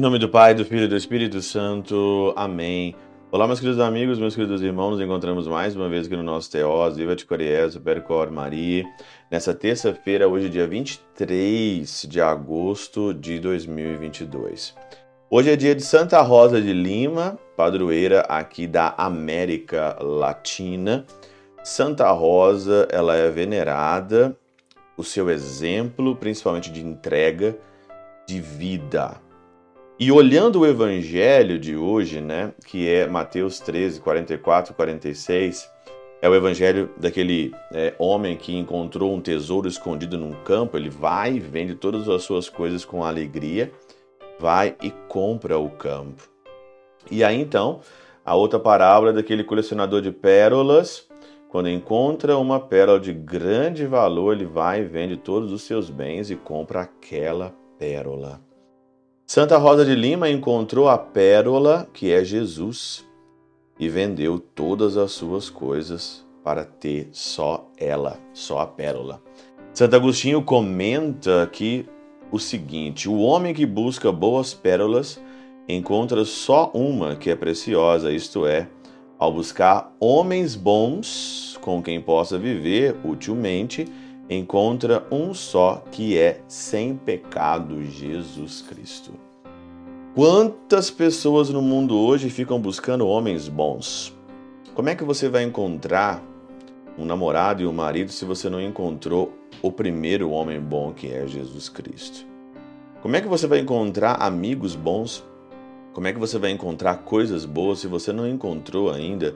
Em nome do Pai, do Filho e do Espírito Santo. Amém. Olá, meus queridos amigos, meus queridos irmãos, nos encontramos mais uma vez aqui no nosso Teós, Viva de Coriés, Percor Maria, nessa terça-feira, hoje dia 23 de agosto de 2022. Hoje é dia de Santa Rosa de Lima, padroeira aqui da América Latina. Santa Rosa, ela é venerada, o seu exemplo, principalmente de entrega, de vida, e olhando o evangelho de hoje, né, que é Mateus 13, 44 46, é o evangelho daquele é, homem que encontrou um tesouro escondido num campo, ele vai e vende todas as suas coisas com alegria, vai e compra o campo. E aí então, a outra parábola é daquele colecionador de pérolas, quando encontra uma pérola de grande valor, ele vai e vende todos os seus bens e compra aquela pérola. Santa Rosa de Lima encontrou a pérola que é Jesus e vendeu todas as suas coisas para ter só ela, só a pérola. Santo Agostinho comenta aqui o seguinte: o homem que busca boas pérolas encontra só uma que é preciosa, isto é, ao buscar homens bons com quem possa viver utilmente encontra um só que é sem pecado Jesus Cristo. Quantas pessoas no mundo hoje ficam buscando homens bons? Como é que você vai encontrar um namorado e um marido se você não encontrou o primeiro homem bom que é Jesus Cristo? Como é que você vai encontrar amigos bons? Como é que você vai encontrar coisas boas se você não encontrou ainda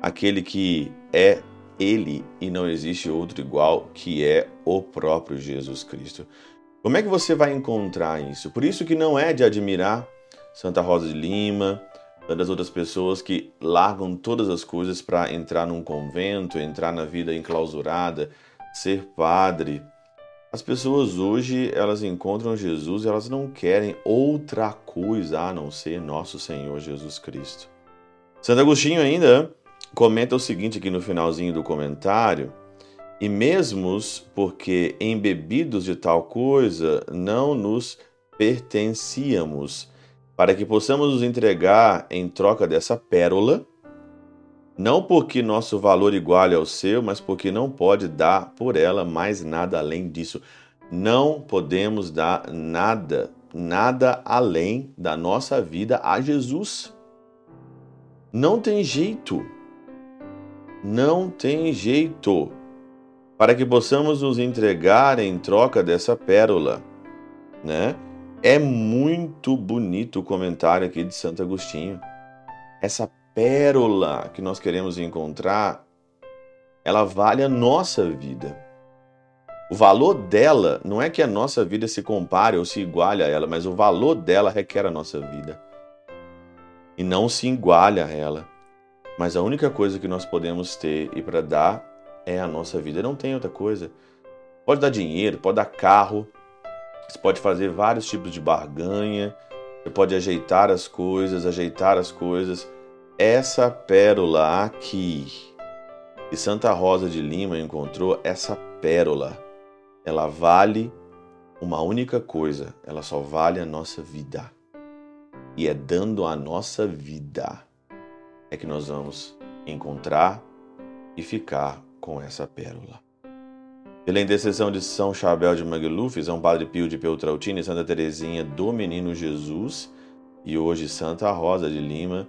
aquele que é ele e não existe outro igual, que é o próprio Jesus Cristo. Como é que você vai encontrar isso? Por isso que não é de admirar Santa Rosa de Lima, tantas outras pessoas que largam todas as coisas para entrar num convento, entrar na vida enclausurada, ser padre. As pessoas hoje, elas encontram Jesus e elas não querem outra coisa a não ser nosso Senhor Jesus Cristo. Santo Agostinho ainda comenta o seguinte aqui no finalzinho do comentário: e mesmo porque embebidos de tal coisa não nos pertencíamos, para que possamos nos entregar em troca dessa pérola, não porque nosso valor iguale ao seu, mas porque não pode dar por ela mais nada além disso. Não podemos dar nada, nada além da nossa vida a Jesus. Não tem jeito. Não tem jeito para que possamos nos entregar em troca dessa pérola, né? É muito bonito o comentário aqui de Santo Agostinho. Essa pérola que nós queremos encontrar, ela vale a nossa vida. O valor dela não é que a nossa vida se compare ou se iguale a ela, mas o valor dela requer a nossa vida. E não se iguale a ela. Mas a única coisa que nós podemos ter e para dar é a nossa vida. Não tem outra coisa. Pode dar dinheiro, pode dar carro, você pode fazer vários tipos de barganha, você pode ajeitar as coisas, ajeitar as coisas. Essa pérola aqui, e Santa Rosa de Lima encontrou essa pérola. Ela vale uma única coisa, ela só vale a nossa vida. E é dando a nossa vida é que nós vamos encontrar e ficar com essa pérola. Pela intercessão de São Chabel de Magluf, São Padre Pio de Peltrautina e Santa Teresinha do Menino Jesus, e hoje Santa Rosa de Lima,